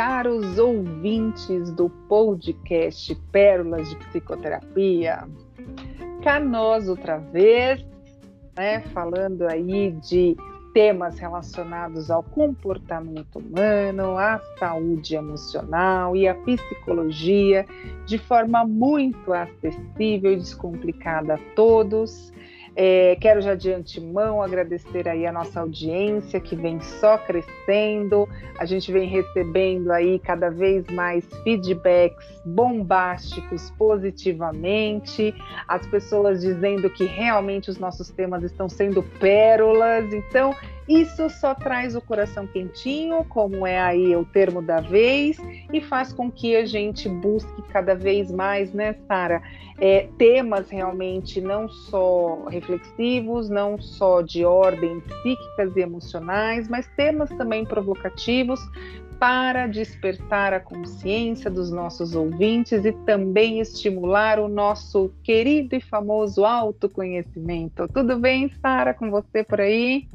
caros ouvintes do podcast Pérolas de Psicoterapia. Cá nós outra vez, né, falando aí de temas relacionados ao comportamento humano, à saúde emocional e à psicologia de forma muito acessível e descomplicada a todos. É, quero já de antemão agradecer aí a nossa audiência que vem só crescendo. A gente vem recebendo aí cada vez mais feedbacks bombásticos positivamente. As pessoas dizendo que realmente os nossos temas estão sendo pérolas. Então, isso só traz o coração quentinho, como é aí o termo da vez, e faz com que a gente busque cada vez mais, né, Sara, é, temas realmente não só reflexivos, não só de ordem psíquicas e emocionais, mas temas também provocativos para despertar a consciência dos nossos ouvintes e também estimular o nosso querido e famoso autoconhecimento. Tudo bem, Sara, com você por aí?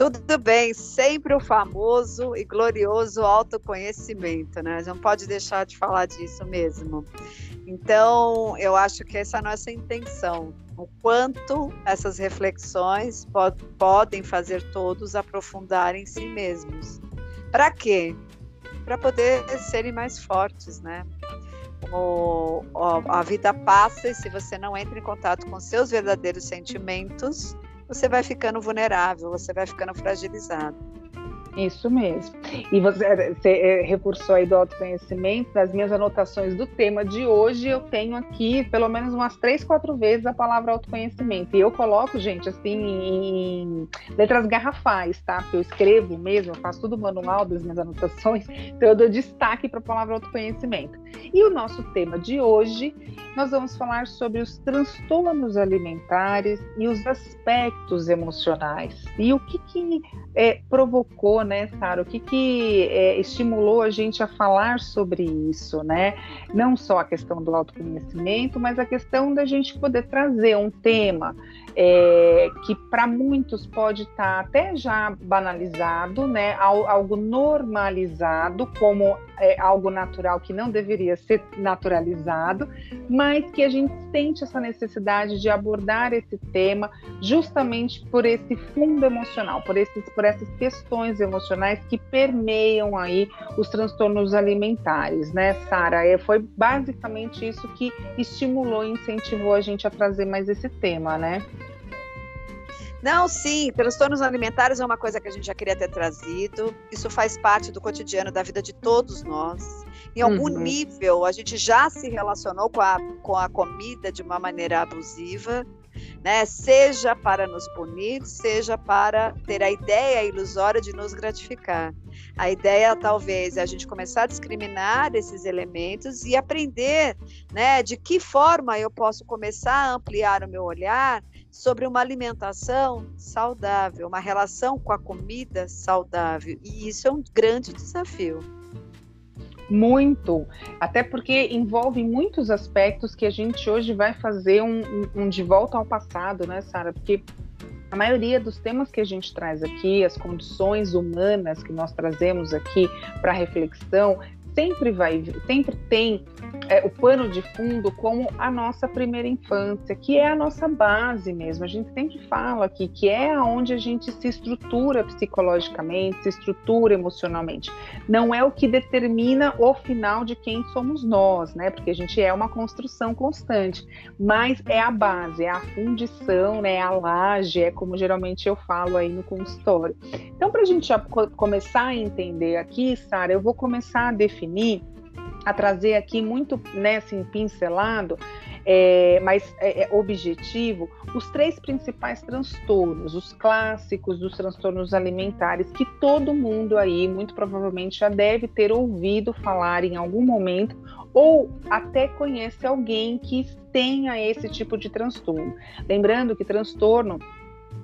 Tudo bem, sempre o famoso e glorioso autoconhecimento, né? Não pode deixar de falar disso mesmo. Então, eu acho que essa é a nossa intenção, o quanto essas reflexões pod podem fazer todos aprofundar em si mesmos. Para quê? Para poder serem mais fortes, né? O, a vida passa e se você não entra em contato com seus verdadeiros sentimentos, você vai ficando vulnerável, você vai ficando fragilizado. Isso mesmo. E você, você é, reforçou aí do autoconhecimento, das minhas anotações do tema de hoje, eu tenho aqui pelo menos umas três, quatro vezes a palavra autoconhecimento. E eu coloco, gente, assim, em letras garrafais, tá? Porque eu escrevo mesmo, eu faço tudo manual das minhas anotações, então eu dou destaque para a palavra autoconhecimento. E o nosso tema de hoje, nós vamos falar sobre os transtornos alimentares e os aspectos emocionais. E o que, que é, provocou né, Sara? O que, que é, estimulou a gente a falar sobre isso, né? Não só a questão do autoconhecimento, mas a questão da gente poder trazer um tema é, que para muitos pode estar tá até já banalizado, né? Algo normalizado como é, algo natural que não deveria ser naturalizado, mas que a gente sente essa necessidade de abordar esse tema justamente por esse fundo emocional, por esses, por essas questões emocionais que permeiam aí os transtornos alimentares, né, Sara? É, foi basicamente isso que estimulou e incentivou a gente a trazer mais esse tema, né? Não, sim, transtornos alimentares é uma coisa que a gente já queria ter trazido. Isso faz parte do cotidiano da vida de todos nós. Em algum uhum. nível, a gente já se relacionou com a, com a comida de uma maneira abusiva né? Seja para nos punir, seja para ter a ideia ilusória de nos gratificar. A ideia talvez é a gente começar a discriminar esses elementos e aprender, né, de que forma eu posso começar a ampliar o meu olhar sobre uma alimentação saudável, uma relação com a comida saudável. E isso é um grande desafio. Muito, até porque envolve muitos aspectos que a gente hoje vai fazer um, um, um de volta ao passado, né, Sara? Porque a maioria dos temas que a gente traz aqui, as condições humanas que nós trazemos aqui para reflexão, sempre vai, sempre tem é, o pano de fundo como a nossa primeira infância, que é a nossa base mesmo. A gente sempre fala aqui que é onde a gente se estrutura psicologicamente, se estrutura emocionalmente. Não é o que determina o final de quem somos nós, né? Porque a gente é uma construção constante, mas é a base, é a fundição, né? É a laje, é como geralmente eu falo aí no consultório. Então, para a gente já começar a entender aqui, Sara, eu vou começar a definir definir, a trazer aqui muito né, assim, pincelado, é, mas é, é, objetivo, os três principais transtornos, os clássicos dos transtornos alimentares, que todo mundo aí, muito provavelmente, já deve ter ouvido falar em algum momento, ou até conhece alguém que tenha esse tipo de transtorno. Lembrando que transtorno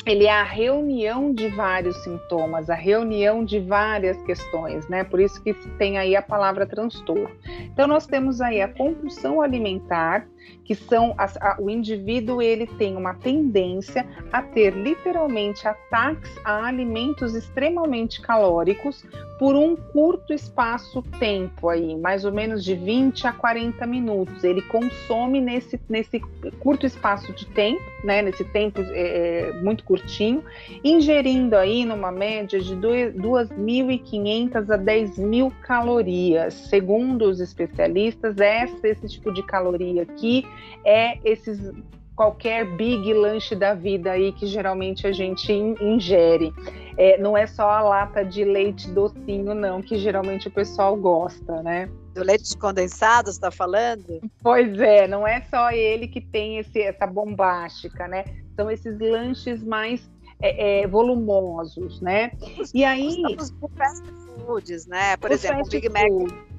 ele é a reunião de vários sintomas, a reunião de várias questões, né? Por isso que tem aí a palavra transtorno. Então nós temos aí a compulsão alimentar, que são as, a, o indivíduo ele tem uma tendência a ter literalmente ataques a alimentos extremamente calóricos por um curto espaço-tempo aí, mais ou menos de 20 a 40 minutos. Ele consome nesse, nesse curto espaço de tempo, né, nesse tempo é, é muito curtinho, ingerindo aí numa média de 2.500 a 10.000 calorias. Segundo os especialistas, esse, esse tipo de caloria aqui é esses qualquer big lanche da vida aí que geralmente a gente ingere. É, não é só a lata de leite docinho, não, que geralmente o pessoal gosta, né? Do leite condensado, você está falando? Pois é, não é só ele que tem esse, essa bombástica, né? São esses lanches mais é, é, volumosos, né? e aí. Os fast foods, né? Por exemplo, o Big Mac,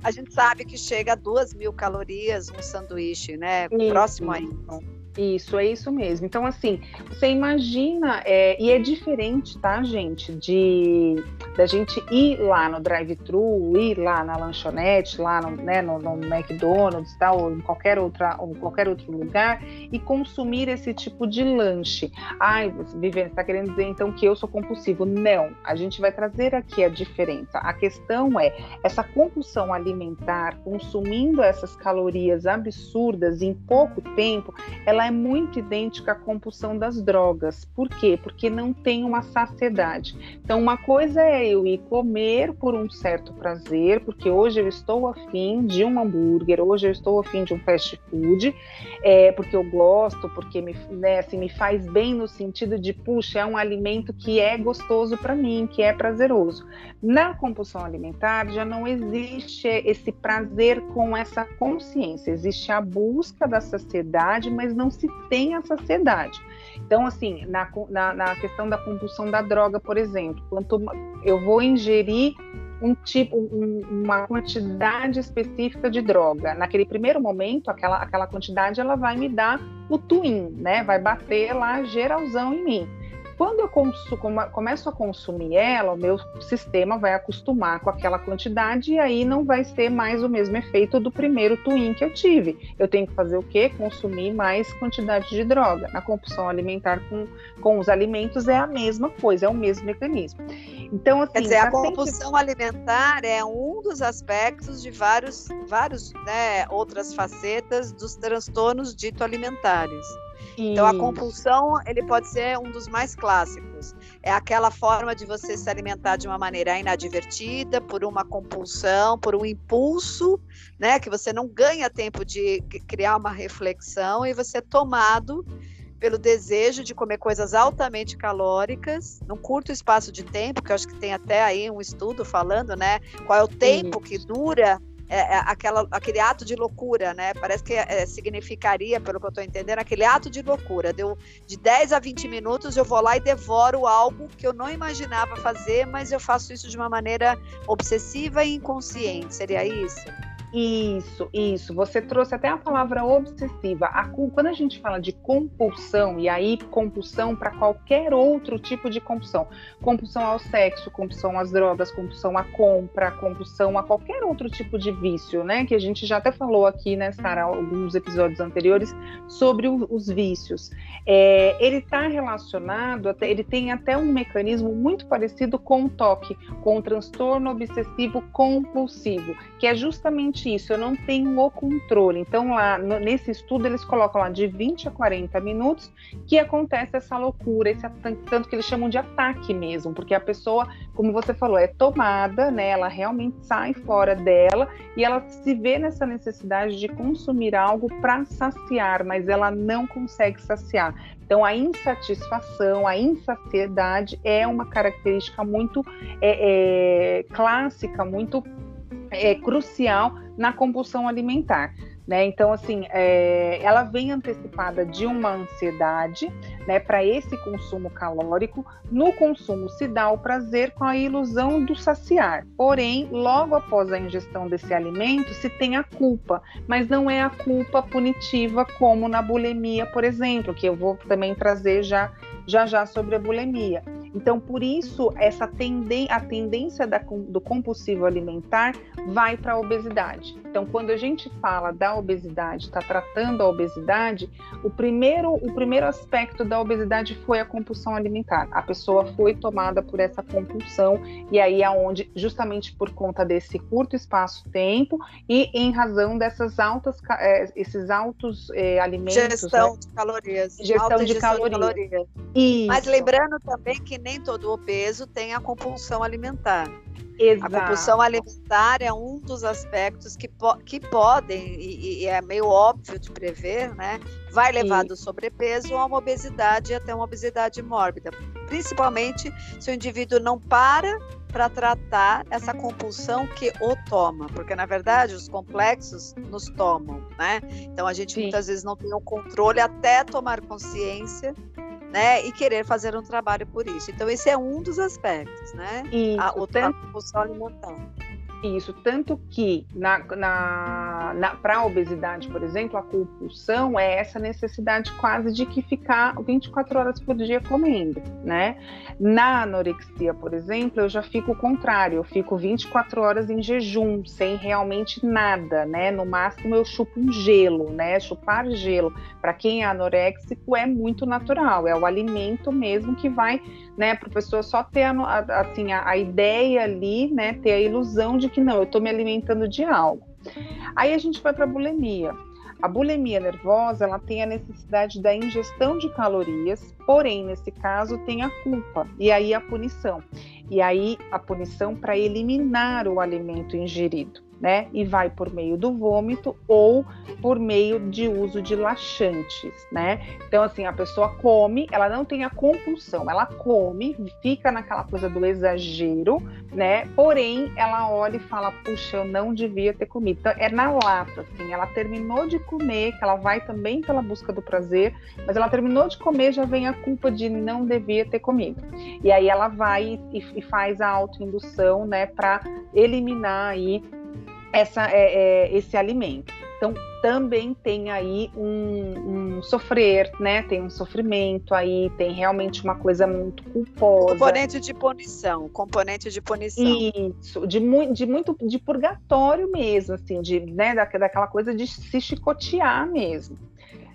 a gente sabe que chega a duas mil calorias um sanduíche, né? Isso. Próximo aí. Isso, é isso mesmo. Então, assim, você imagina, é, e é diferente, tá, gente, de da gente ir lá no drive-thru, ir lá na lanchonete, lá no, né, no, no McDonald's, tá, ou em qualquer, outra, ou qualquer outro lugar, e consumir esse tipo de lanche. Ai, Viviane, está querendo dizer então que eu sou compulsivo? Não, a gente vai trazer aqui a diferença. A questão é essa compulsão alimentar, consumindo essas calorias absurdas em pouco tempo, ela é muito idêntica à compulsão das drogas. Por quê? Porque não tem uma saciedade. Então, uma coisa é eu ir comer por um certo prazer, porque hoje eu estou afim de um hambúrguer, hoje eu estou afim de um fast food, é, porque eu gosto, porque me, né, assim, me faz bem no sentido de, puxa, é um alimento que é gostoso para mim, que é prazeroso. Na compulsão alimentar já não existe esse prazer com essa consciência, existe a busca da saciedade, mas não se tem a saciedade. Então, assim, na, na, na questão da compulsão da droga, por exemplo, quanto eu vou ingerir um tipo, um, uma quantidade específica de droga. Naquele primeiro momento, aquela, aquela quantidade ela vai me dar o twin, né? Vai bater lá geralzão em mim. Quando eu começo a consumir ela, o meu sistema vai acostumar com aquela quantidade e aí não vai ser mais o mesmo efeito do primeiro twin que eu tive. Eu tenho que fazer o quê? Consumir mais quantidade de droga. Na compulsão alimentar com, com os alimentos é a mesma coisa, é o mesmo mecanismo. Então, assim, Quer dizer, a compulsão sempre... alimentar é um dos aspectos de vários, vários né, outras facetas dos transtornos dito alimentares. Então a compulsão ele pode ser um dos mais clássicos. É aquela forma de você se alimentar de uma maneira inadvertida, por uma compulsão, por um impulso, né, que você não ganha tempo de criar uma reflexão e você é tomado pelo desejo de comer coisas altamente calóricas num curto espaço de tempo, que eu acho que tem até aí um estudo falando, né, qual é o tempo que dura é, é, aquela, aquele ato de loucura, né? Parece que é, significaria, pelo que eu estou entendendo, aquele ato de loucura. Deu de 10 a 20 minutos, eu vou lá e devoro algo que eu não imaginava fazer, mas eu faço isso de uma maneira obsessiva e inconsciente. Seria isso? Isso, isso. Você trouxe até a palavra obsessiva. A, quando a gente fala de compulsão, e aí compulsão para qualquer outro tipo de compulsão, compulsão ao sexo, compulsão às drogas, compulsão à compra, compulsão a qualquer outro tipo de vício, né? Que a gente já até falou aqui, né, Sara, alguns episódios anteriores sobre o, os vícios. É, ele está relacionado, até, ele tem até um mecanismo muito parecido com o toque, com o transtorno obsessivo compulsivo, que é justamente exatamente isso, eu não tenho o controle. Então, lá no, nesse estudo, eles colocam lá de 20 a 40 minutos que acontece essa loucura, esse tanto que eles chamam de ataque mesmo, porque a pessoa, como você falou, é tomada, né? Ela realmente sai fora dela e ela se vê nessa necessidade de consumir algo para saciar, mas ela não consegue saciar. Então, a insatisfação, a insaciedade é uma característica muito é, é, clássica, muito é, crucial na compulsão alimentar. Né? Então, assim, é, ela vem antecipada de uma ansiedade né, para esse consumo calórico. No consumo se dá o prazer com a ilusão do saciar. Porém, logo após a ingestão desse alimento, se tem a culpa, mas não é a culpa punitiva como na bulimia, por exemplo, que eu vou também trazer já já já sobre a bulimia. Então, por isso, essa tenden a tendência da, do compulsivo alimentar vai para a obesidade. Então, quando a gente fala da obesidade, está tratando a obesidade, o primeiro, o primeiro aspecto da obesidade foi a compulsão alimentar. A pessoa foi tomada por essa compulsão, e aí é onde, justamente por conta desse curto espaço-tempo e em razão dessas altas, é, esses altos é, alimentos. Gestão né? de calorias. Gestão de calorias. de calorias. Mas lembrando também que nem todo obeso tem a compulsão alimentar. Exato. A compulsão alimentar é um dos aspectos que, po que podem, e, e, é meio óbvio de prever, né? Vai levar do sobrepeso a uma obesidade e até uma obesidade mórbida. Principalmente se o indivíduo não para para tratar essa compulsão que o toma, porque na verdade os complexos nos tomam, né? Então a gente Sim. muitas vezes não tem o controle até tomar consciência né, e querer fazer um trabalho por isso. Então, esse é um dos aspectos, né? Isso, a, o tanto... alimentar. Isso, tanto que na, na, na para a obesidade, por exemplo, a compulsão é essa necessidade quase de que ficar 24 horas por dia comendo, né? Na anorexia, por exemplo, eu já fico o contrário, eu fico 24 horas em jejum, sem realmente nada, né? No máximo eu chupo um gelo, né? Chupar gelo, para quem é anoréxico, é muito natural, é o alimento mesmo que vai né, para a pessoa só ter a, assim, a, a, ideia ali, né, ter a ilusão de que não, eu estou me alimentando de algo. Aí a gente vai para a bulimia. A bulimia nervosa, ela tem a necessidade da ingestão de calorias, porém, nesse caso, tem a culpa e aí a punição. E aí a punição para eliminar o alimento ingerido né? E vai por meio do vômito ou por meio de uso de laxantes, né? Então, assim, a pessoa come, ela não tem a compulsão, ela come, fica naquela coisa do exagero, né? Porém, ela olha e fala, puxa, eu não devia ter comido. Então, é na lata, assim, ela terminou de comer, que ela vai também pela busca do prazer, mas ela terminou de comer, já vem a culpa de não devia ter comido. E aí ela vai e, e faz a autoindução, né, para eliminar aí essa, é, é, esse alimento. Então, também tem aí um, um, sofrer, né? Tem um sofrimento aí, tem realmente uma coisa muito culposa. Componente de punição, componente de punição. Isso, de, mu de muito de purgatório mesmo, assim, de, né, da, daquela coisa de se chicotear mesmo.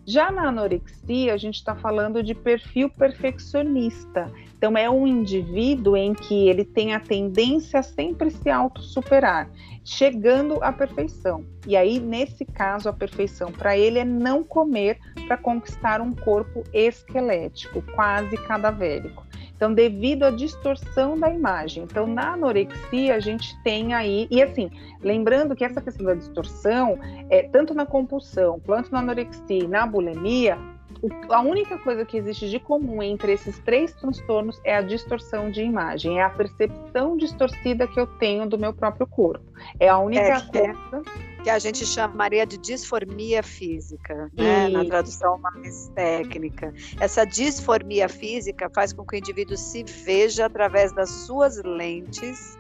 Já na anorexia, a gente está falando de perfil perfeccionista. Então, é um indivíduo em que ele tem a tendência a sempre se auto-superar chegando à perfeição. E aí, nesse caso, a perfeição para ele é não comer para conquistar um corpo esquelético, quase cadavérico. Então, devido à distorção da imagem. Então, na anorexia, a gente tem aí. E assim, lembrando que essa questão da distorção, é, tanto na compulsão quanto na anorexia e na bulimia, a única coisa que existe de comum entre esses três transtornos é a distorção de imagem, é a percepção distorcida que eu tenho do meu próprio corpo. É a única é, coisa que a gente chamaria de disformia física, né? na tradução mais técnica. Essa disformia física faz com que o indivíduo se veja através das suas lentes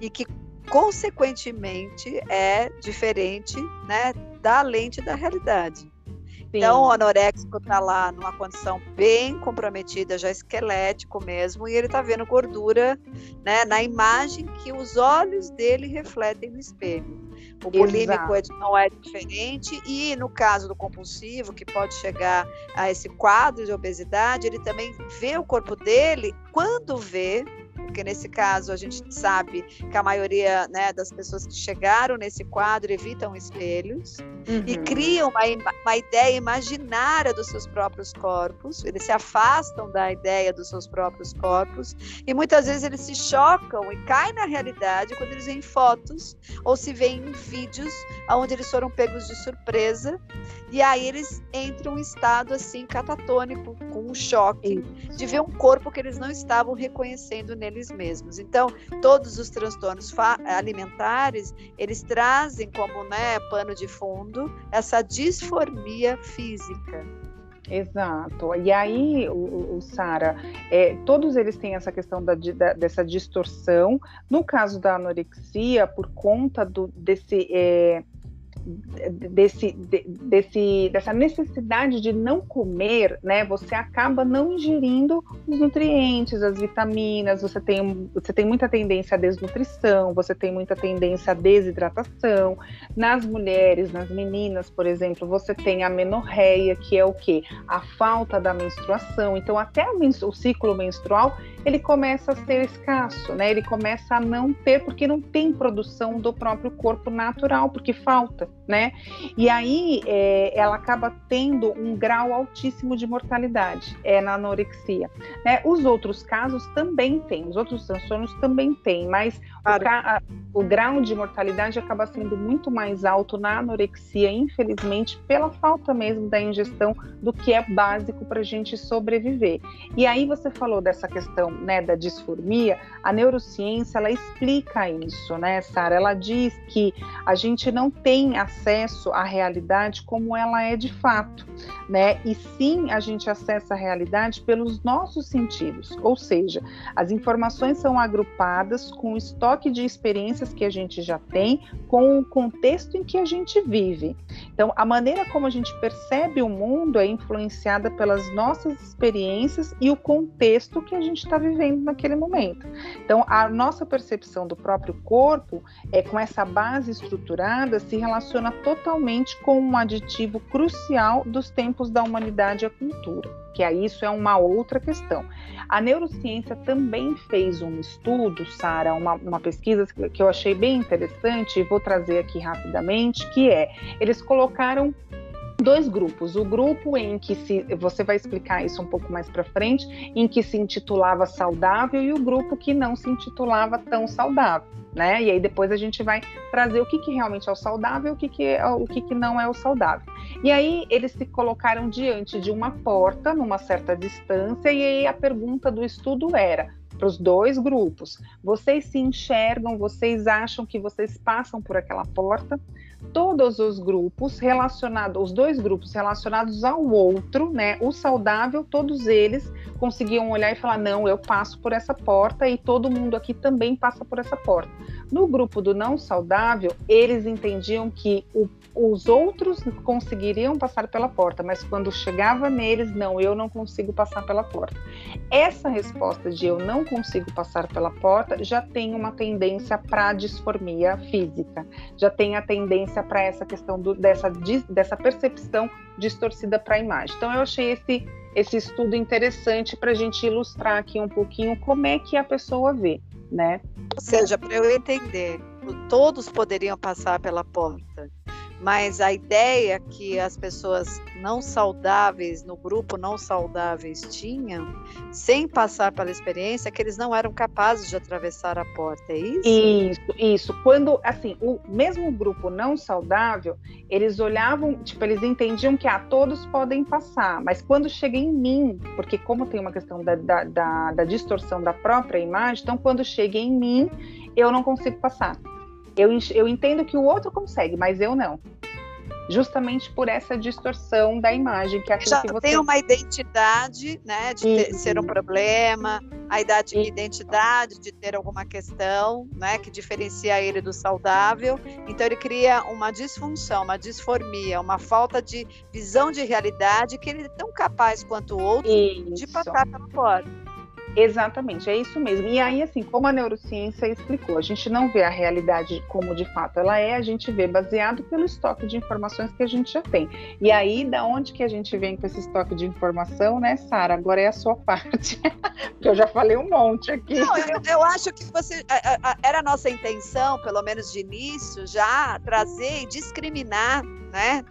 e que consequentemente é diferente, né, da lente da realidade. Então, o anoréxico está lá numa condição bem comprometida, já esquelético mesmo, e ele está vendo gordura né, na imagem que os olhos dele refletem no espelho. O bulímico é, não é diferente, e no caso do compulsivo, que pode chegar a esse quadro de obesidade, ele também vê o corpo dele, quando vê, porque nesse caso a gente sabe que a maioria né, das pessoas que chegaram nesse quadro evitam espelhos uhum. e criam uma, uma ideia imaginária dos seus próprios corpos, eles se afastam da ideia dos seus próprios corpos e muitas vezes eles se chocam e caem na realidade quando eles veem fotos ou se veem em vídeos onde eles foram pegos de surpresa e aí eles entram em um estado assim catatônico, com um choque Isso. de ver um corpo que eles não estavam reconhecendo neles mesmos. Então, todos os transtornos alimentares, eles trazem como né, pano de fundo essa disformia física. Exato. E aí, o, o Sara, é, todos eles têm essa questão da, da, dessa distorção. No caso da anorexia, por conta do, desse é, desse, desse, dessa necessidade de não comer, né, você acaba não ingerindo os nutrientes, as vitaminas, você tem, você tem muita tendência à desnutrição, você tem muita tendência à desidratação. Nas mulheres, nas meninas, por exemplo, você tem a menorreia, que é o que? A falta da menstruação. Então, até o ciclo menstrual ele começa a ser escasso, né? Ele começa a não ter, porque não tem produção do próprio corpo natural, porque falta, né? E aí é, ela acaba tendo um grau altíssimo de mortalidade, é na anorexia. Né? Os outros casos também têm, os outros transtornos também têm, mas claro. o, o grau de mortalidade acaba sendo muito mais alto na anorexia, infelizmente, pela falta mesmo da ingestão do que é básico para a gente sobreviver. E aí você falou dessa questão né, da disformia, a neurociência ela explica isso, né, Sara? Ela diz que a gente não tem acesso à realidade como ela é de fato, né? E sim a gente acessa a realidade pelos nossos sentidos, ou seja, as informações são agrupadas com o estoque de experiências que a gente já tem, com o contexto em que a gente vive. Então, a maneira como a gente percebe o mundo é influenciada pelas nossas experiências e o contexto que a gente está vivendo naquele momento. Então, a nossa percepção do próprio corpo, é com essa base estruturada, se relaciona totalmente com um aditivo crucial dos tempos da humanidade à cultura, que aí isso é uma outra questão. A neurociência também fez um estudo, Sara, uma, uma pesquisa que eu achei bem interessante e vou trazer aqui rapidamente, que é, eles colocaram dois grupos. O grupo em que se você vai explicar isso um pouco mais para frente, em que se intitulava saudável e o grupo que não se intitulava tão saudável, né? E aí depois a gente vai trazer o que, que realmente é o saudável, o que, que é, o que, que não é o saudável. E aí eles se colocaram diante de uma porta numa certa distância e aí a pergunta do estudo era para os dois grupos. Vocês se enxergam, vocês acham que vocês passam por aquela porta? Todos os grupos relacionados, os dois grupos relacionados ao outro, né? O saudável, todos eles conseguiam olhar e falar: não, eu passo por essa porta e todo mundo aqui também passa por essa porta. No grupo do não saudável, eles entendiam que o, os outros conseguiriam passar pela porta, mas quando chegava neles, não, eu não consigo passar pela porta. Essa resposta de eu não consigo passar pela porta já tem uma tendência para disformia física, já tem a tendência para essa questão do, dessa, dessa percepção distorcida para a imagem. Então, eu achei esse esse estudo interessante para a gente ilustrar aqui um pouquinho como é que a pessoa vê, né? Ou seja, para eu entender, todos poderiam passar pela porta mas a ideia que as pessoas não saudáveis, no grupo não saudáveis tinham, sem passar pela experiência, é que eles não eram capazes de atravessar a porta, é isso? Isso, isso. Quando, assim, o mesmo grupo não saudável, eles olhavam, tipo, eles entendiam que, ah, todos podem passar, mas quando chega em mim, porque como tem uma questão da, da, da, da distorção da própria imagem, então quando chega em mim, eu não consigo passar. Eu, eu entendo que o outro consegue, mas eu não. Justamente por essa distorção da imagem que Já que você tem uma identidade, né, de ter, ser um problema, a idade, identidade de ter alguma questão, né, que diferencia ele do saudável. Então ele cria uma disfunção, uma disformia, uma falta de visão de realidade que ele é tão capaz quanto o outro Isso. de passar pela porta. Exatamente, é isso mesmo. E aí, assim, como a neurociência explicou, a gente não vê a realidade como de fato ela é, a gente vê baseado pelo estoque de informações que a gente já tem. E aí, da onde que a gente vem com esse estoque de informação, né, Sara? Agora é a sua parte, porque eu já falei um monte aqui. Não, eu, eu acho que você era a nossa intenção, pelo menos de início, já trazer e discriminar, né?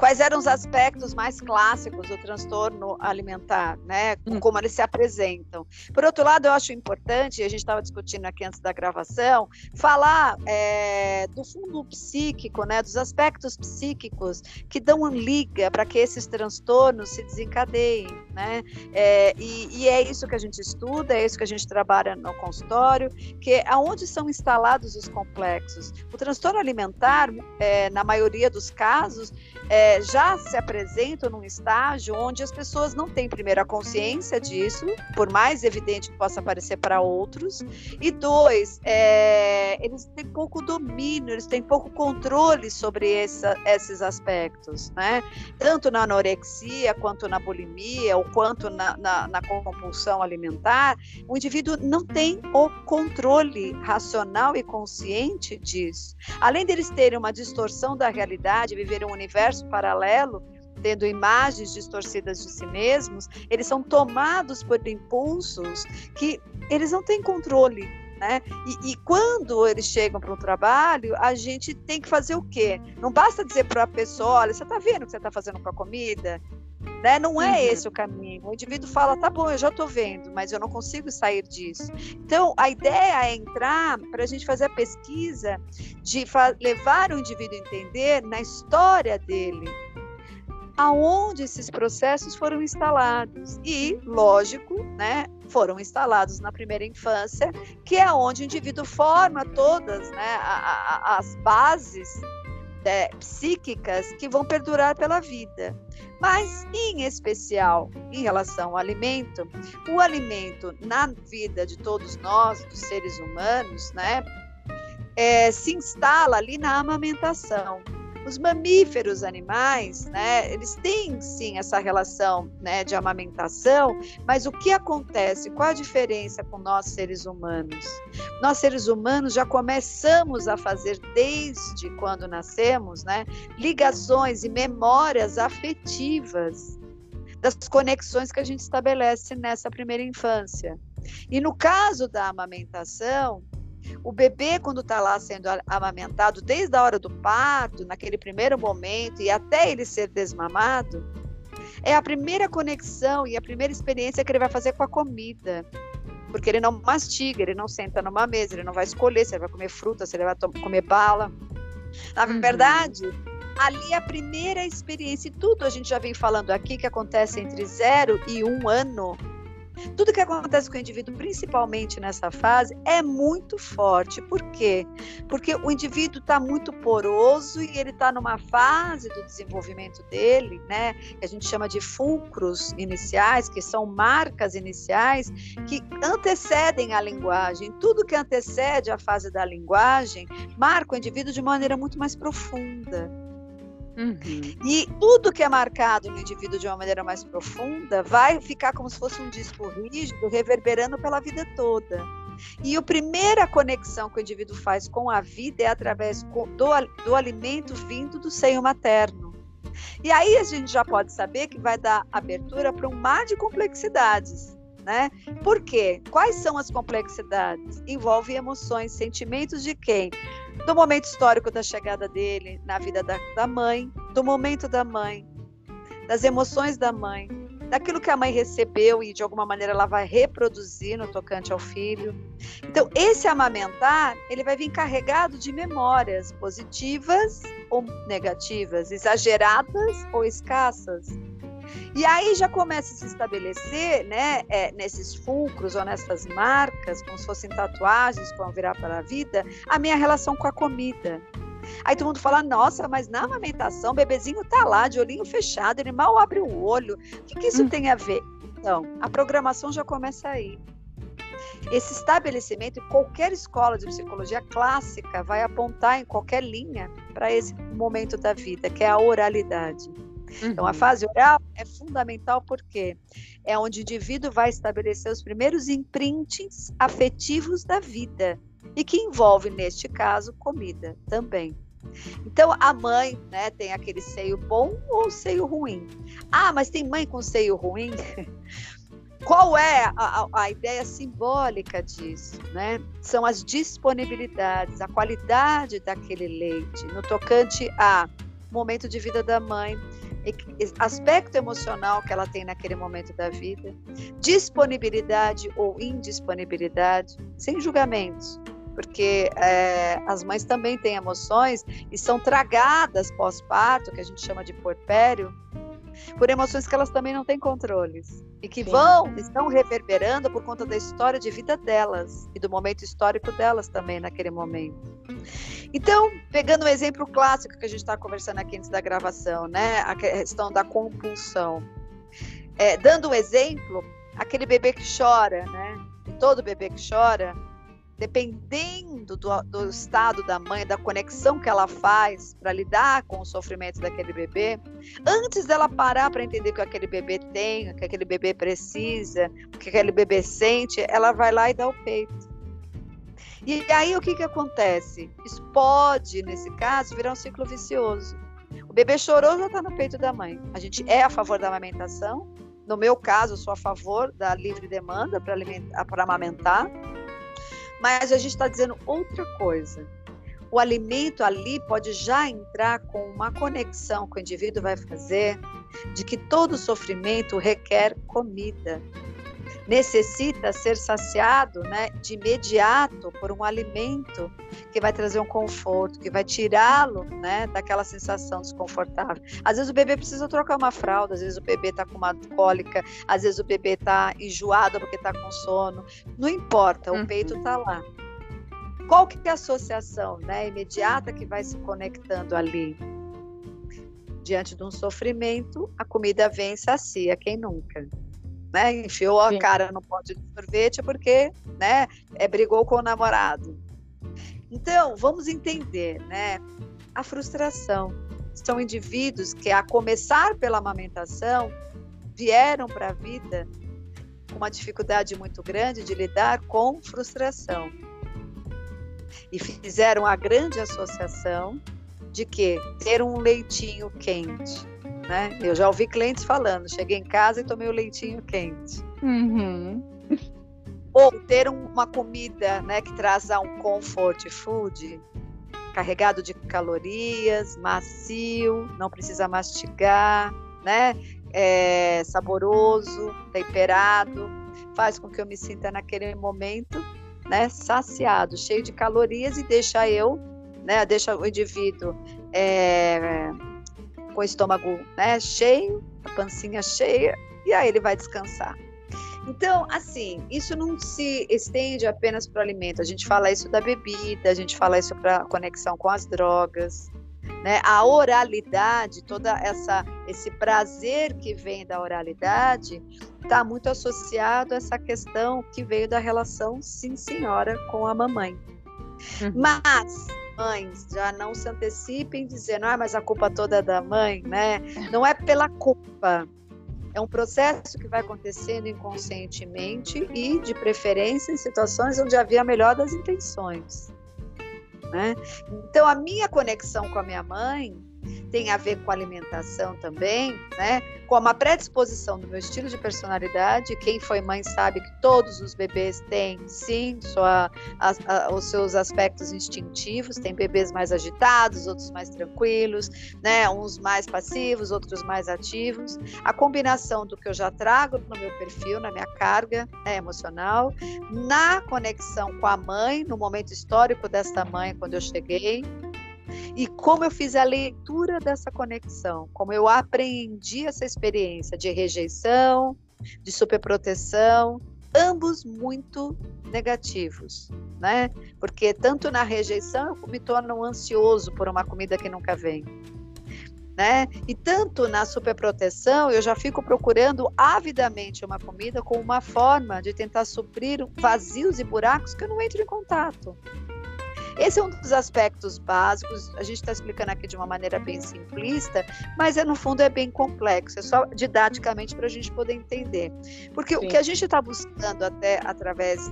Quais eram os aspectos mais clássicos do transtorno alimentar, né? Hum. Como eles se apresentam. Por outro lado, eu acho importante, a gente estava discutindo aqui antes da gravação, falar é, do fundo psíquico, né? Dos aspectos psíquicos que dão liga para que esses transtornos se desencadeiem, né? É, e, e, é isso que a gente estuda, é isso que a gente trabalha no consultório, que é aonde são instalados os complexos. O transtorno alimentar, é, na maioria dos casos, é, é, já se apresentam num estágio onde as pessoas não têm, primeiro, a consciência disso, por mais evidente que possa parecer para outros, e dois, é, eles têm pouco domínio, eles têm pouco controle sobre essa, esses aspectos, né? Tanto na anorexia, quanto na bulimia, ou quanto na, na, na compulsão alimentar, o indivíduo não tem o controle racional e consciente disso. Além deles terem uma distorção da realidade, viver um universo paralelo, tendo imagens distorcidas de si mesmos, eles são tomados por impulsos que eles não têm controle. Né? E, e quando eles chegam para o trabalho, a gente tem que fazer o quê? Não basta dizer para a pessoa: olha, você está vendo o que você está fazendo com a comida? Né? Não é uhum. esse o caminho. O indivíduo fala, tá bom, eu já estou vendo, mas eu não consigo sair disso. Então, a ideia é entrar para a gente fazer a pesquisa de levar o indivíduo a entender na história dele aonde esses processos foram instalados e, lógico, né, foram instalados na primeira infância, que é onde o indivíduo forma todas né, a, a, as bases né, psíquicas que vão perdurar pela vida. Mas, em especial, em relação ao alimento, o alimento na vida de todos nós, dos seres humanos, né, é, se instala ali na amamentação. Os mamíferos animais, né, eles têm sim essa relação né, de amamentação, mas o que acontece? Qual a diferença com nós seres humanos? Nós seres humanos já começamos a fazer desde quando nascemos, né, ligações e memórias afetivas das conexões que a gente estabelece nessa primeira infância. E no caso da amamentação, o bebê, quando está lá sendo amamentado, desde a hora do parto, naquele primeiro momento, e até ele ser desmamado, é a primeira conexão e a primeira experiência que ele vai fazer com a comida. Porque ele não mastiga, ele não senta numa mesa, ele não vai escolher se ele vai comer fruta, se ele vai comer bala. Na uhum. verdade, ali é a primeira experiência, e tudo a gente já vem falando aqui que acontece entre zero e um ano tudo que acontece com o indivíduo, principalmente nessa fase, é muito forte. Por quê? Porque o indivíduo está muito poroso e ele está numa fase do desenvolvimento dele, né? Que a gente chama de fulcros iniciais, que são marcas iniciais que antecedem a linguagem. Tudo que antecede a fase da linguagem marca o indivíduo de maneira muito mais profunda. Uhum. E tudo que é marcado no indivíduo de uma maneira mais profunda vai ficar como se fosse um disco rígido, reverberando pela vida toda. E a primeira conexão que o indivíduo faz com a vida é através do, do alimento vindo do seio materno. E aí a gente já pode saber que vai dar abertura para um mar de complexidades. Né? Por quê? Quais são as complexidades? Envolve emoções, sentimentos de quem? Do momento histórico da chegada dele na vida da, da mãe, do momento da mãe, das emoções da mãe, daquilo que a mãe recebeu e de alguma maneira ela vai reproduzir no tocante ao filho. Então, esse amamentar, ele vai vir carregado de memórias positivas ou negativas, exageradas ou escassas. E aí já começa a se estabelecer, né, é, nesses fulcros ou nessas marcas, como se fossem tatuagens que vão virar para a vida, a minha relação com a comida. Aí todo mundo fala, nossa, mas na amamentação o bebezinho tá lá de olhinho fechado, ele mal abre o olho. O que, que isso hum. tem a ver? Então, a programação já começa aí. Esse estabelecimento, qualquer escola de psicologia clássica vai apontar em qualquer linha para esse momento da vida, que é a oralidade. Uhum. Então, a uhum. fase oral é fundamental porque é onde o indivíduo vai estabelecer os primeiros imprints afetivos da vida e que envolve, neste caso, comida também. Então, a mãe né, tem aquele seio bom ou seio ruim. Ah, mas tem mãe com seio ruim? Qual é a, a, a, ideia simbólica disso? Né? São as disponibilidades, a qualidade daquele leite, no tocante a momento de vida da mãe, aspecto emocional que ela tem naquele momento da vida, disponibilidade ou indisponibilidade, sem julgamentos, porque é, as mães também têm emoções e são tragadas pós-parto, que a gente chama de porpério, por emoções que elas também não têm controles e que Sim. vão, estão reverberando por conta da história de vida delas e do momento histórico delas também naquele momento. Então, pegando um exemplo clássico que a gente está conversando aqui antes da gravação, né? A questão da compulsão. É, dando um exemplo, aquele bebê que chora, né? Todo bebê que chora, dependendo do, do, estado da mãe, da conexão que ela faz para lidar com o sofrimento daquele bebê, antes dela parar para entender o que aquele bebê tem, o que aquele bebê precisa, o que aquele bebê sente, ela vai lá e dá o peito. E aí o que, que acontece? Isso pode, nesse caso, virar um ciclo vicioso. O bebê chorou, já está no peito da mãe. A gente é a favor da amamentação. No meu caso, eu sou a favor da livre demanda para amamentar mas a gente está dizendo outra coisa. O alimento ali pode já entrar com uma conexão que o indivíduo vai fazer de que todo sofrimento requer comida necessita ser saciado né, de imediato por um alimento que vai trazer um conforto, que vai tirá-lo né, daquela sensação desconfortável. Às vezes o bebê precisa trocar uma fralda, às vezes o bebê está com uma cólica, às vezes o bebê está enjoado porque está com sono. Não importa, o uhum. peito está lá. Qual que é a associação né, imediata que vai se conectando ali? Diante de um sofrimento, a comida vem e sacia, quem nunca? Né? Enfiou a cara no pote de sorvete porque, né, é, brigou com o namorado. Então, vamos entender, né? A frustração. São indivíduos que, a começar pela amamentação, vieram para a vida com uma dificuldade muito grande de lidar com frustração. E fizeram a grande associação de que ter um leitinho quente né? Eu já ouvi clientes falando, cheguei em casa e tomei o leitinho quente. Uhum. Ou ter uma comida né, que traz um comfort food, carregado de calorias, macio, não precisa mastigar, né? É, saboroso, temperado, faz com que eu me sinta naquele momento né, saciado, cheio de calorias e deixa eu, né, deixa o indivíduo é, com o estômago né, cheio, a pancinha cheia, e aí ele vai descansar. Então, assim, isso não se estende apenas para o alimento. A gente fala isso da bebida, a gente fala isso para conexão com as drogas, né? A oralidade, toda essa esse prazer que vem da oralidade, está muito associado a essa questão que veio da relação sim senhora com a mamãe. Uhum. Mas mães já não se antecipem dizendo, ah, mas a culpa toda é da mãe, né? Não é pela culpa. É um processo que vai acontecendo inconscientemente e, de preferência, em situações onde havia a melhor das intenções. Né? Então, a minha conexão com a minha mãe tem a ver com alimentação também, né? Com uma predisposição do meu estilo de personalidade. Quem foi mãe sabe que todos os bebês têm, sim, sua, a, a, os seus aspectos instintivos. Tem bebês mais agitados, outros mais tranquilos, né? Uns mais passivos, outros mais ativos. A combinação do que eu já trago no meu perfil, na minha carga né, emocional, na conexão com a mãe, no momento histórico desta mãe, quando eu cheguei, e como eu fiz a leitura dessa conexão, como eu aprendi essa experiência de rejeição, de superproteção, ambos muito negativos, né? Porque tanto na rejeição eu me torno ansioso por uma comida que nunca vem. Né? E tanto na superproteção, eu já fico procurando avidamente uma comida como uma forma de tentar suprir vazios e buracos que eu não entro em contato. Esse é um dos aspectos básicos. A gente está explicando aqui de uma maneira bem simplista, mas é, no fundo é bem complexo. É só didaticamente para a gente poder entender. Porque Sim. o que a gente está buscando até através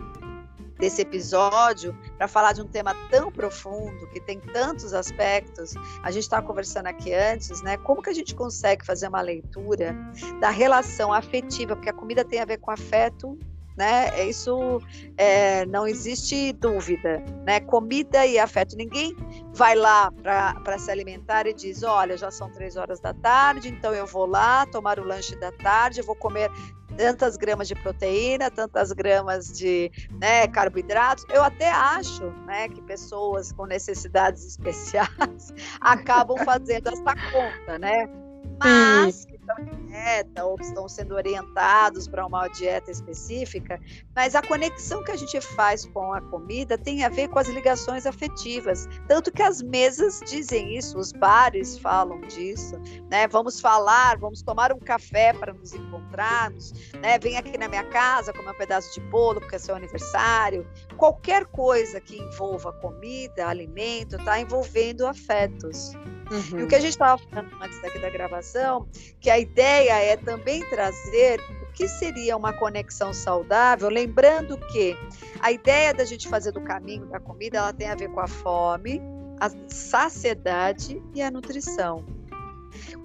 desse episódio para falar de um tema tão profundo que tem tantos aspectos. A gente estava conversando aqui antes, né? Como que a gente consegue fazer uma leitura da relação afetiva, porque a comida tem a ver com afeto né? Isso é, não existe dúvida, né? Comida e afeto. Ninguém vai lá para se alimentar e diz: olha, já são três horas da tarde, então eu vou lá tomar o lanche da tarde, eu vou comer tantas gramas de proteína, tantas gramas de né, carboidratos. Eu até acho né, que pessoas com necessidades especiais acabam fazendo essa conta, né? Mas dieta ou que estão sendo orientados para uma dieta específica, mas a conexão que a gente faz com a comida tem a ver com as ligações afetivas. Tanto que as mesas dizem isso, os bares falam disso, né? Vamos falar, vamos tomar um café para nos encontrarmos, né? Vem aqui na minha casa comer um pedaço de bolo porque é seu aniversário. Qualquer coisa que envolva comida, alimento, está envolvendo afetos. Uhum. E o que a gente estava falando antes daqui da gravação, que a ideia é também trazer o que seria uma conexão saudável, lembrando que a ideia da gente fazer do caminho da comida, ela tem a ver com a fome, a saciedade e a nutrição.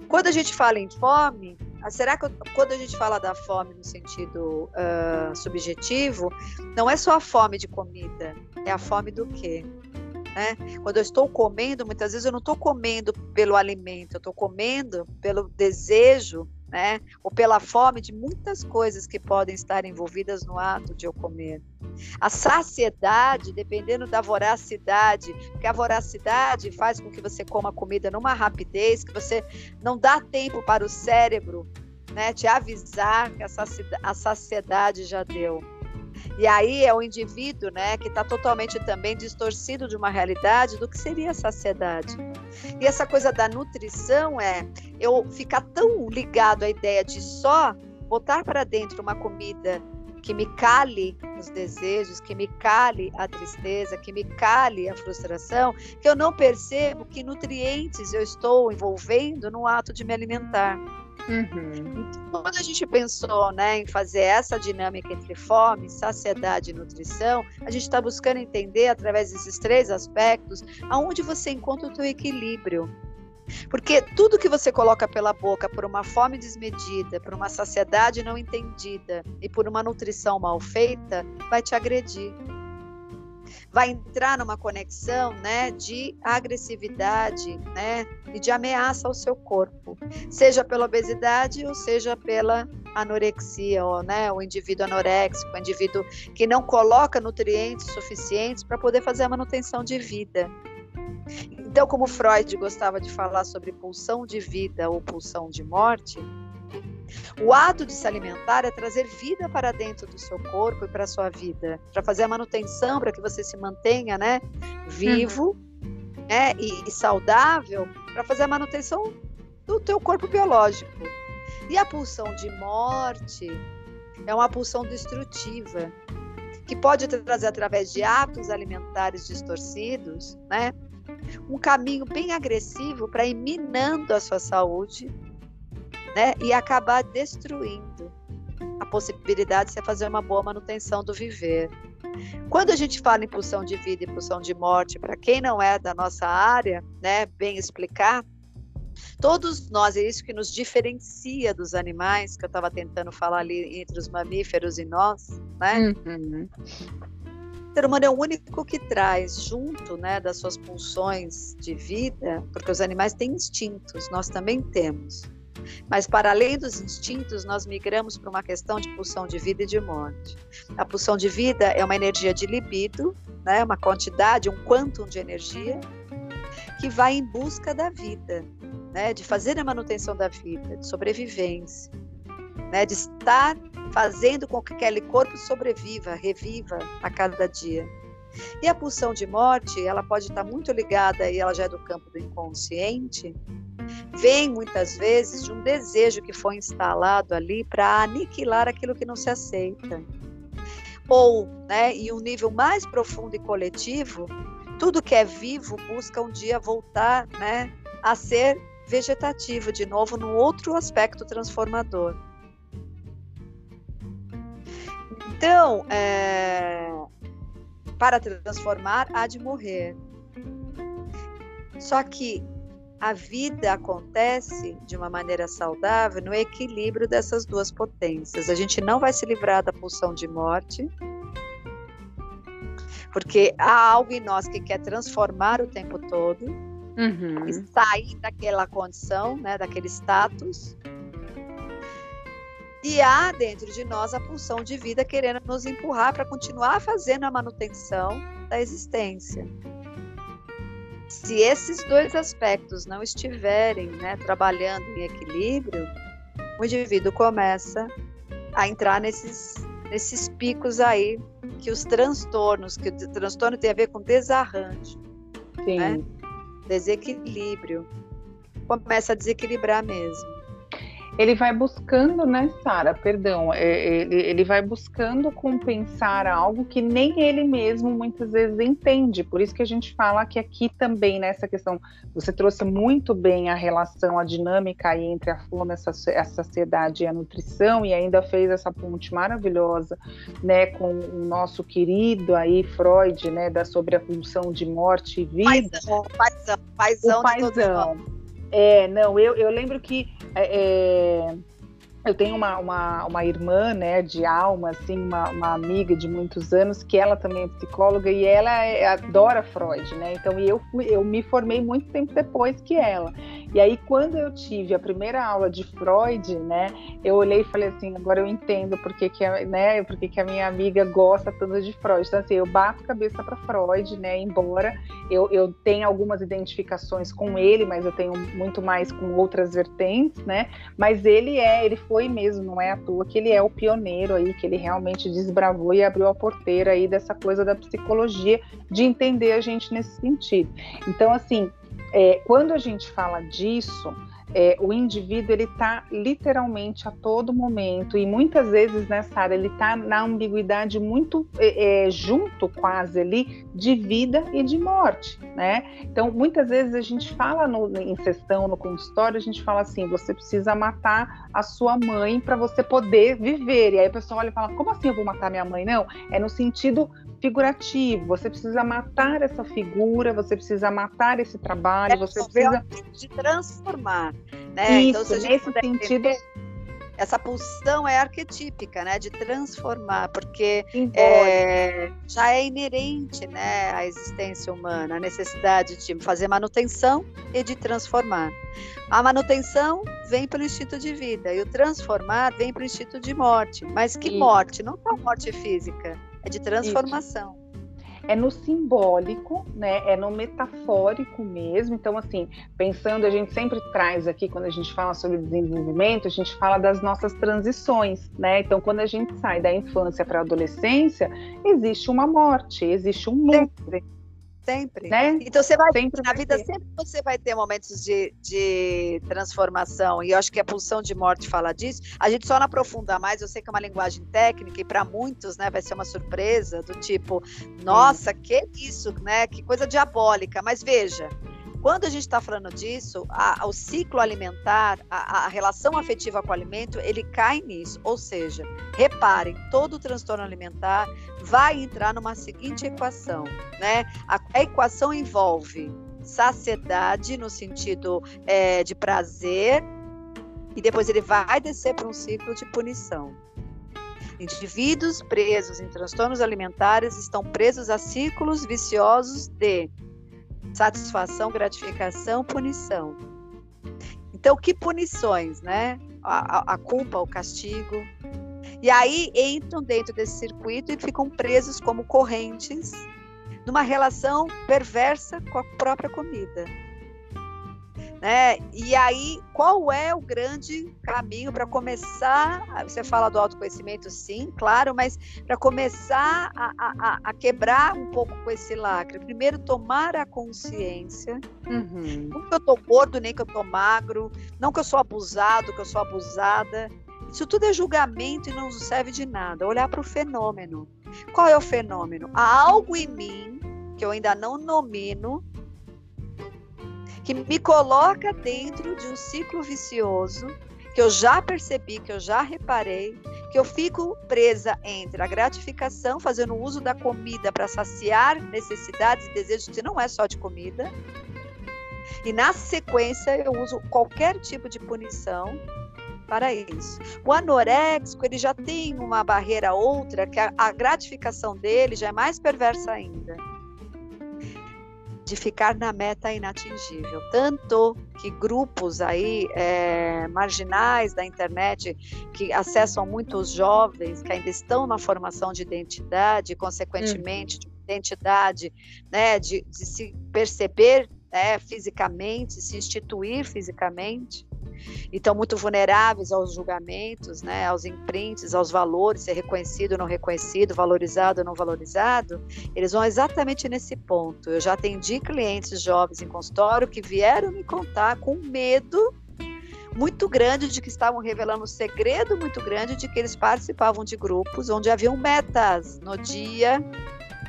Quando a gente fala em fome, será que quando a gente fala da fome no sentido uh, subjetivo, não é só a fome de comida, é a fome do quê? Né? Quando eu estou comendo, muitas vezes eu não estou comendo pelo alimento, eu estou comendo pelo desejo, né? Ou pela fome de muitas coisas que podem estar envolvidas no ato de eu comer. A saciedade, dependendo da voracidade, porque a voracidade faz com que você coma comida numa rapidez que você não dá tempo para o cérebro, né, te avisar que a saciedade já deu. E aí é o indivíduo, né, que está totalmente também distorcido de uma realidade do que seria a saciedade. E essa coisa da nutrição é eu ficar tão ligado à ideia de só botar para dentro uma comida que me cale os desejos, que me cale a tristeza, que me cale a frustração, que eu não percebo que nutrientes eu estou envolvendo no ato de me alimentar. Uhum. Então, quando a gente pensou né, em fazer essa dinâmica entre fome, saciedade e nutrição, a gente está buscando entender, através desses três aspectos, aonde você encontra o teu equilíbrio. Porque tudo que você coloca pela boca por uma fome desmedida, por uma saciedade não entendida e por uma nutrição mal feita, vai te agredir vai entrar numa conexão, né, de agressividade, né, e de ameaça ao seu corpo, seja pela obesidade ou seja pela anorexia, ou, né, o indivíduo anoréxico, o indivíduo que não coloca nutrientes suficientes para poder fazer a manutenção de vida. Então, como Freud gostava de falar sobre pulsão de vida ou pulsão de morte, o ato de se alimentar é trazer vida para dentro do seu corpo e para a sua vida, para fazer a manutenção, para que você se mantenha, né, vivo, uhum. né, e, e saudável, para fazer a manutenção do teu corpo biológico. E a pulsão de morte é uma pulsão destrutiva, que pode trazer através de hábitos alimentares distorcidos, né, um caminho bem agressivo para ir minando a sua saúde né? E acabar destruindo a possibilidade de você fazer uma boa manutenção do viver. Quando a gente fala em pulsão de vida e pulsão de morte, para quem não é da nossa área, né, bem explicar, todos nós, é isso que nos diferencia dos animais, que eu estava tentando falar ali entre os mamíferos e nós, né? Uhum. O ser humano é o único que traz junto, né, das suas pulsões de vida, porque os animais têm instintos, nós também temos. Mas, para além dos instintos, nós migramos para uma questão de pulsão de vida e de morte. A pulsão de vida é uma energia de libido, né, uma quantidade, um quantum de energia, que vai em busca da vida, né, de fazer a manutenção da vida, de sobrevivência, né, de estar fazendo com que aquele corpo sobreviva, reviva a cada dia. E a pulsão de morte, ela pode estar muito ligada, e ela já é do campo do inconsciente, vem muitas vezes de um desejo que foi instalado ali para aniquilar aquilo que não se aceita. Ou, né, em um nível mais profundo e coletivo, tudo que é vivo busca um dia voltar né, a ser vegetativo de novo, num outro aspecto transformador. Então, é, para transformar, há de morrer. Só que a vida acontece de uma maneira saudável no equilíbrio dessas duas potências. A gente não vai se livrar da pulsão de morte, porque há algo em nós que quer transformar o tempo todo, uhum. sair daquela condição, né, daquele status. E há dentro de nós a pulsão de vida querendo nos empurrar para continuar fazendo a manutenção da existência. Se esses dois aspectos não estiverem né, trabalhando em equilíbrio, o indivíduo começa a entrar nesses, nesses picos aí que os transtornos, que o transtorno tem a ver com desarranjo, né? desequilíbrio, começa a desequilibrar mesmo ele vai buscando, né, Sara? Perdão, é, ele, ele vai buscando compensar algo que nem ele mesmo muitas vezes entende. Por isso que a gente fala que aqui também nessa questão, você trouxe muito bem a relação, a dinâmica aí entre a fome, a saciedade e a nutrição, e ainda fez essa ponte maravilhosa, né, com o nosso querido aí Freud, né, da sobre a pulsão de morte e vida. Paizão, paizão, paizão, o paizão. É, não, eu, eu lembro que é, é eu tenho uma, uma, uma, irmã, né, de alma, assim, uma, uma, amiga de muitos anos, que ela também é psicóloga e ela é, adora Freud, né? Então, eu, eu me formei muito tempo depois que ela. E aí, quando eu tive a primeira aula de Freud, né, eu olhei e falei assim, agora eu entendo porque que, a, né, porque que a minha amiga gosta tanto de Freud. Então, assim, eu bato cabeça para Freud, né, embora eu, eu tenha algumas identificações com ele, mas eu tenho muito mais com outras vertentes, né? Mas ele é, ele foi mesmo, não é à toa que ele é o pioneiro aí, que ele realmente desbravou e abriu a porteira aí dessa coisa da psicologia, de entender a gente nesse sentido. Então, assim, é, quando a gente fala disso, é, o indivíduo ele está literalmente a todo momento e muitas vezes nessa área ele está na ambiguidade muito é, é, junto quase ali de vida e de morte, né? Então muitas vezes a gente fala no, em sessão no consultório a gente fala assim você precisa matar a sua mãe para você poder viver e aí a pessoa olha e fala como assim eu vou matar minha mãe? Não, é no sentido figurativo. Você precisa matar essa figura, você precisa matar esse trabalho, é, você precisa de transformar, né? Então, Isso, então, nesse sentido. essa pulsão é arquetípica, né, de transformar, porque é, já é inerente, né, à existência humana, a necessidade de fazer manutenção e de transformar. A manutenção vem pelo instinto de vida e o transformar vem pelo instinto de morte. Mas que morte? Não só morte física, é de transformação. Isso. É no simbólico, né? É no metafórico mesmo. Então, assim, pensando, a gente sempre traz aqui, quando a gente fala sobre desenvolvimento, a gente fala das nossas transições, né? Então, quando a gente sai da infância para a adolescência, existe uma morte, existe um luto. Sempre. Né? Então você vai sempre na vida ter. sempre você vai ter momentos de, de transformação e eu acho que a pulsão de morte fala disso. A gente só não aprofunda mais. Eu sei que é uma linguagem técnica e para muitos, né, vai ser uma surpresa do tipo, nossa, hum. que isso, né? Que coisa diabólica. Mas veja, quando a gente está falando disso, a, o ciclo alimentar, a, a, relação afetiva com o alimento, ele cai nisso. Ou seja, reparem, todo transtorno alimentar vai entrar numa seguinte equação, né? A, a equação envolve saciedade no sentido é, de prazer e depois ele vai descer para um ciclo de punição. Indivíduos presos em transtornos alimentares estão presos a ciclos viciosos de satisfação, gratificação, punição. Então, que punições, né? A, a, culpa, o castigo. E aí entram dentro desse circuito e ficam presos como correntes numa relação perversa com a própria comida. Né? E aí, qual é o grande caminho para começar? Você fala do autoconhecimento, sim, claro, mas para começar a, a, a, quebrar um pouco com esse lacre, primeiro tomar a consciência. Uhum. Não que eu tô gordo, nem que eu tô magro, não que eu sou abusado, que eu sou abusada. Isso tudo é julgamento e não serve de nada. Olhar para o fenômeno. Qual é o fenômeno? Há algo em mim que eu ainda não nomino que me coloca dentro de um ciclo vicioso que eu já percebi, que eu já reparei, que eu fico presa entre a gratificação, fazendo uso da comida para saciar necessidades e desejos que não é só de comida, e na sequência eu uso qualquer tipo de punição para isso. O anoréxico, ele já tem uma barreira outra, que a, a gratificação dele já é mais perversa ainda de ficar na meta inatingível. Tanto que grupos aí é, marginais da internet que acessam muitos jovens que ainda estão na formação de identidade, consequentemente, de identidade, né, de, de se perceber né, fisicamente, se instituir fisicamente, e estão muito vulneráveis aos julgamentos, né, aos imprints, aos valores, ser reconhecido ou não reconhecido, valorizado ou não valorizado, eles vão exatamente nesse ponto. Eu já atendi clientes jovens em consultório que vieram me contar com medo muito grande de que estavam revelando um segredo muito grande de que eles participavam de grupos onde haviam metas no dia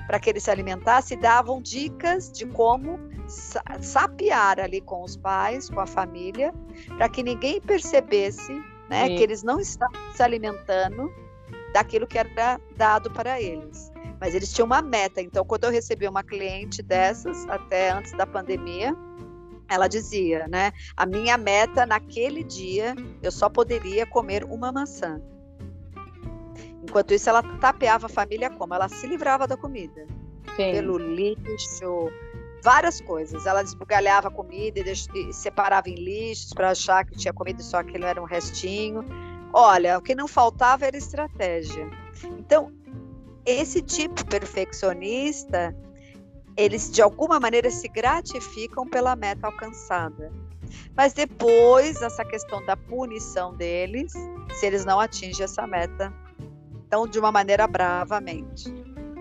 para que eles se alimentassem davam dicas de como sapear ali com os pais, com a família, para que ninguém percebesse né, que eles não estavam se alimentando daquilo que era dado para eles. Mas eles tinham uma meta. Então, quando eu recebi uma cliente dessas, até antes da pandemia, ela dizia, né? A minha meta naquele dia, eu só poderia comer uma maçã. Enquanto isso, ela tapeava a família como? Ela se livrava da comida. Sim. Pelo lixo, várias coisas. Ela desbugalhava a comida e, separava em lixos para achar que tinha comido só aquilo era um restinho. Olha, o que não faltava era estratégia. Então, esse tipo perfeccionista, eles de alguma maneira se gratificam pela meta alcançada. Mas depois, essa questão da punição deles, se eles não atingem essa meta, então de uma maneira bravamente.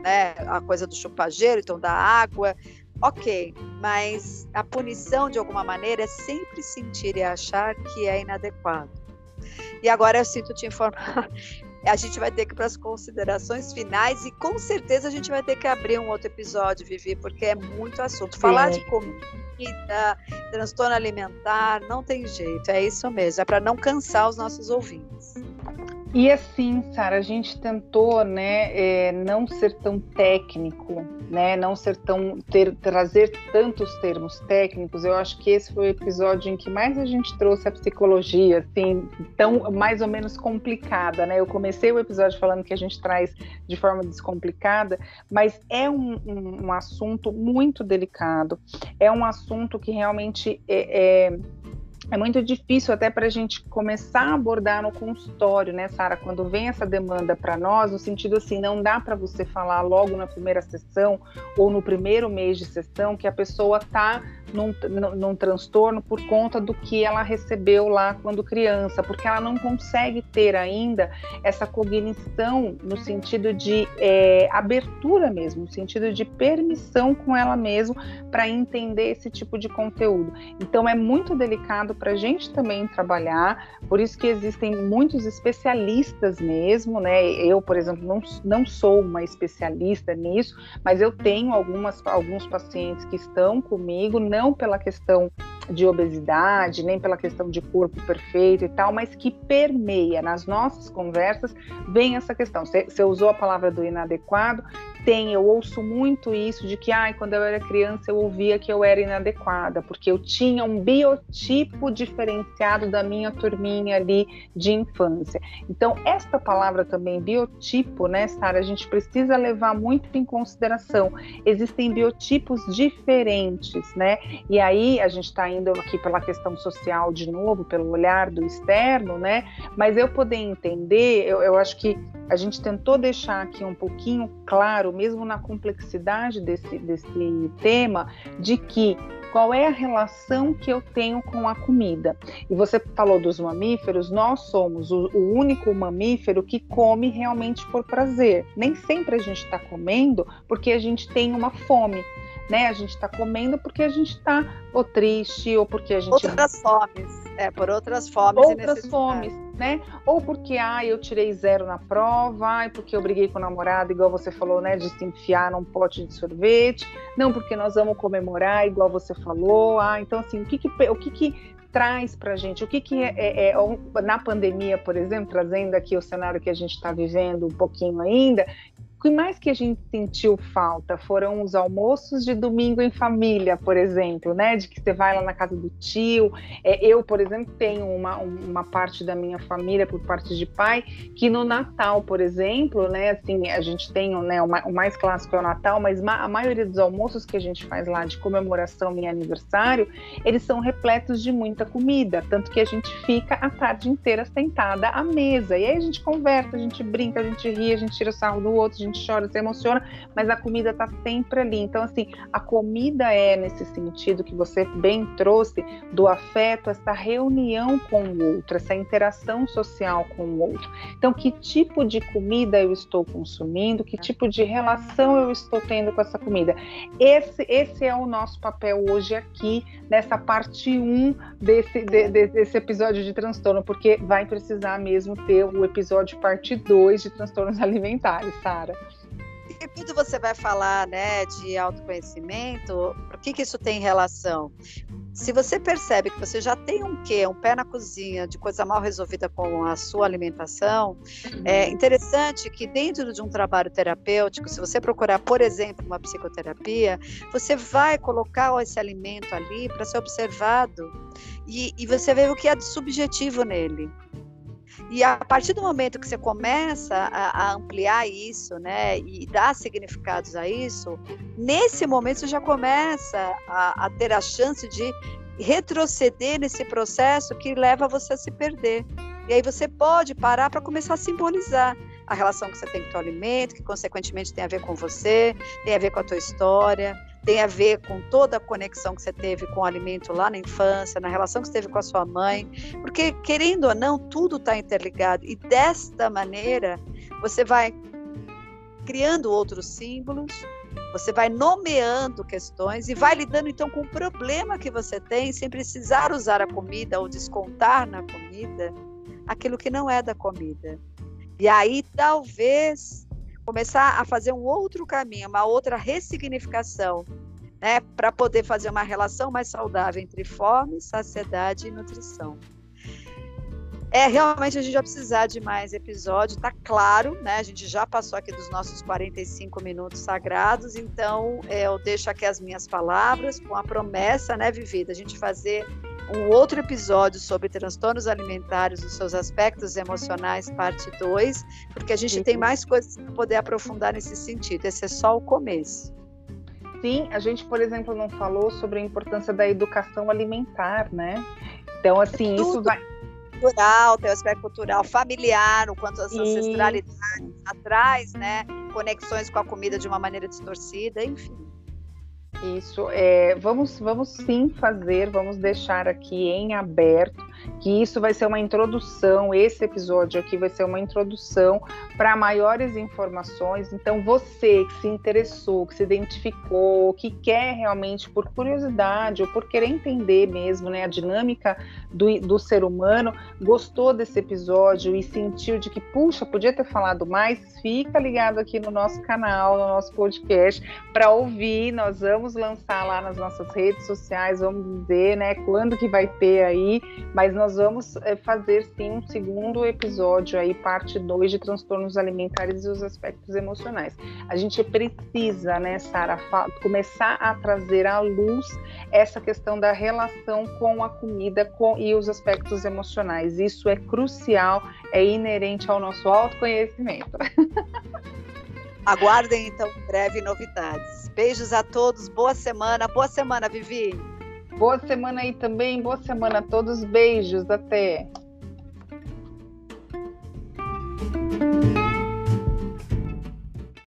Né? A coisa do chupageiro, então da água, ok, mas a punição de alguma maneira é sempre sentir e achar que é inadequado. E agora eu sinto te informar a gente vai ter que ir para as considerações finais e com certeza a gente vai ter que abrir um outro episódio, Vivi, porque é muito assunto. Falar de comida, transtorno alimentar, não tem jeito, é isso mesmo, é para não cansar os nossos ouvintes. E assim, Sara, a gente tentou, né, é, não ser tão técnico, né, não ser tão ter, trazer tantos termos técnicos. Eu acho que esse foi o episódio em que mais a gente trouxe a psicologia, assim, tão mais ou menos complicada, né? Eu comecei o episódio falando que a gente traz de forma descomplicada, mas é um, um, um assunto muito delicado. É um assunto que realmente é, é é muito difícil até para a gente começar a abordar no consultório, né, Sara? Quando vem essa demanda para nós, no sentido assim, não dá para você falar logo na primeira sessão ou no primeiro mês de sessão que a pessoa está num, num, transtorno por conta do que ela recebeu lá quando criança, porque ela não consegue ter ainda essa cognição no sentido de é, abertura mesmo, no sentido de permissão com ela mesma para entender esse tipo de conteúdo. Então é muito delicado para a gente também trabalhar, por isso que existem muitos especialistas mesmo, né? Eu, por exemplo, não, não sou uma especialista nisso, mas eu tenho algumas, alguns pacientes que estão comigo, não pela questão de obesidade, nem pela questão de corpo perfeito e tal, mas que permeia nas nossas conversas, vem essa questão. Você usou a palavra do inadequado, tem, eu ouço muito isso de que, ai, quando eu era criança eu ouvia que eu era inadequada, porque eu tinha um biotipo diferenciado da minha turminha ali de infância. Então, esta palavra também, biotipo, né, Sara, a gente precisa levar muito em consideração. Existem biotipos diferentes, né? E aí a gente está indo aqui pela questão social de novo, pelo olhar do externo, né? Mas eu poder entender, eu, eu acho que a gente tentou deixar aqui um pouquinho claro, mesmo na complexidade desse, desse tema, de que qual é a relação que eu tenho com a comida. E você falou dos mamíferos, nós somos o, o único mamífero que come realmente por prazer. Nem sempre a gente está comendo porque a gente tem uma fome né? A gente está comendo porque a gente está ou triste ou porque a gente outras fomes, é por outras fomes outras fomes, né? Ou porque ah, eu tirei zero na prova, ai, porque eu briguei com o namorado, igual você falou, né, de se enfiar num pote de sorvete, não porque nós vamos comemorar, igual você falou, ah, então assim, o que que, o que, que traz para a gente? O que, que é, é, é, na pandemia, por exemplo, trazendo aqui o cenário que a gente está vivendo um pouquinho ainda, que mais que a gente sentiu falta foram os almoços de domingo em família, por exemplo, né? De que você vai lá na casa do tio. É, eu, por exemplo, tenho uma, uma parte da minha família, por parte de pai, que no Natal, por exemplo, né? Assim, a gente tem né, o, o mais clássico é o Natal, mas a maioria dos almoços que a gente faz lá de comemoração e aniversário, eles são repletos de muita comida, tanto que a gente fica a tarde inteira sentada à mesa. E aí a gente conversa, a gente brinca, a gente ri, a gente tira sarro do outro, a gente gente chora, se emociona, mas a comida está sempre ali. Então, assim, a comida é nesse sentido que você bem trouxe do afeto, essa reunião com o outro, essa interação social com o outro. Então, que tipo de comida eu estou consumindo? Que tipo de relação eu estou tendo com essa comida? Esse, esse é o nosso papel hoje aqui, nessa parte 1 desse, de, desse episódio de transtorno, porque vai precisar mesmo ter o episódio parte 2 de transtornos alimentares, Sara. Quando você vai falar né, de autoconhecimento, o que, que isso tem relação? Se você percebe que você já tem um quê, um pé na cozinha de coisa mal resolvida com a sua alimentação, é uhum. interessante que dentro de um trabalho terapêutico, se você procurar, por exemplo, uma psicoterapia, você vai colocar esse alimento ali para ser observado e, e você vê o que é de subjetivo nele. E a partir do momento que você começa a, a, ampliar isso, né, e dar significados a isso, nesse momento você já começa a, a ter a chance de retroceder nesse processo que leva você a se perder. E aí você pode parar para começar a simbolizar a relação que você tem com o alimento, que consequentemente tem a ver com você, tem a ver com a tua história, tem a ver com toda a conexão que você teve com o alimento lá na infância, na relação que você teve com a sua mãe, porque querendo ou não, tudo está interligado e desta maneira você vai criando outros símbolos, você vai nomeando questões e vai lidando então com o problema que você tem sem precisar usar a comida ou descontar na comida aquilo que não é da comida. E aí talvez começar a fazer um outro caminho, uma outra ressignificação, né, para poder fazer uma relação mais saudável entre fome, saciedade e nutrição. É, realmente a gente vai precisar de mais episódio, tá claro, né? A gente já passou aqui dos nossos 45 minutos sagrados, então é, eu deixo aqui as minhas palavras com a promessa, né, Vivida, a gente fazer um outro episódio sobre transtornos alimentares, os seus aspectos emocionais, parte 2, porque a gente Sim. tem mais coisas para poder aprofundar nesse sentido. Esse é só o começo. Sim, a gente, por exemplo, não falou sobre a importância da educação alimentar, né? Então, assim, Tudo. isso vai cultural, tem o aspecto cultural, familiar, o quanto as ancestralidades atrás, né, conexões com a comida de uma maneira distorcida, enfim. Isso, é, vamos, vamos sim fazer, vamos deixar aqui em aberto que isso vai ser uma introdução, esse episódio aqui vai ser uma introdução para maiores informações. Então, você que se interessou, que se identificou, que quer realmente, por curiosidade ou por querer entender mesmo né, a dinâmica do, do ser humano, gostou desse episódio e sentiu de que, puxa, podia ter falado mais, fica ligado aqui no nosso canal, no nosso podcast, para ouvir. Nós vamos lançar lá nas nossas redes sociais, vamos dizer, né, quando que vai ter aí, mas nós vamos é, fazer sim um segundo episódio aí, parte 2 de transtornos alimentares e os aspectos emocionais. A gente precisa, né, Sara, começar a trazer à luz essa questão da relação com a comida com, e os aspectos emocionais. Isso é crucial, é inerente ao nosso autoconhecimento. Aguardem então breve novidades. Beijos a todos, boa semana, boa semana, Vivi. Boa semana aí também, boa semana a todos. Beijos, até.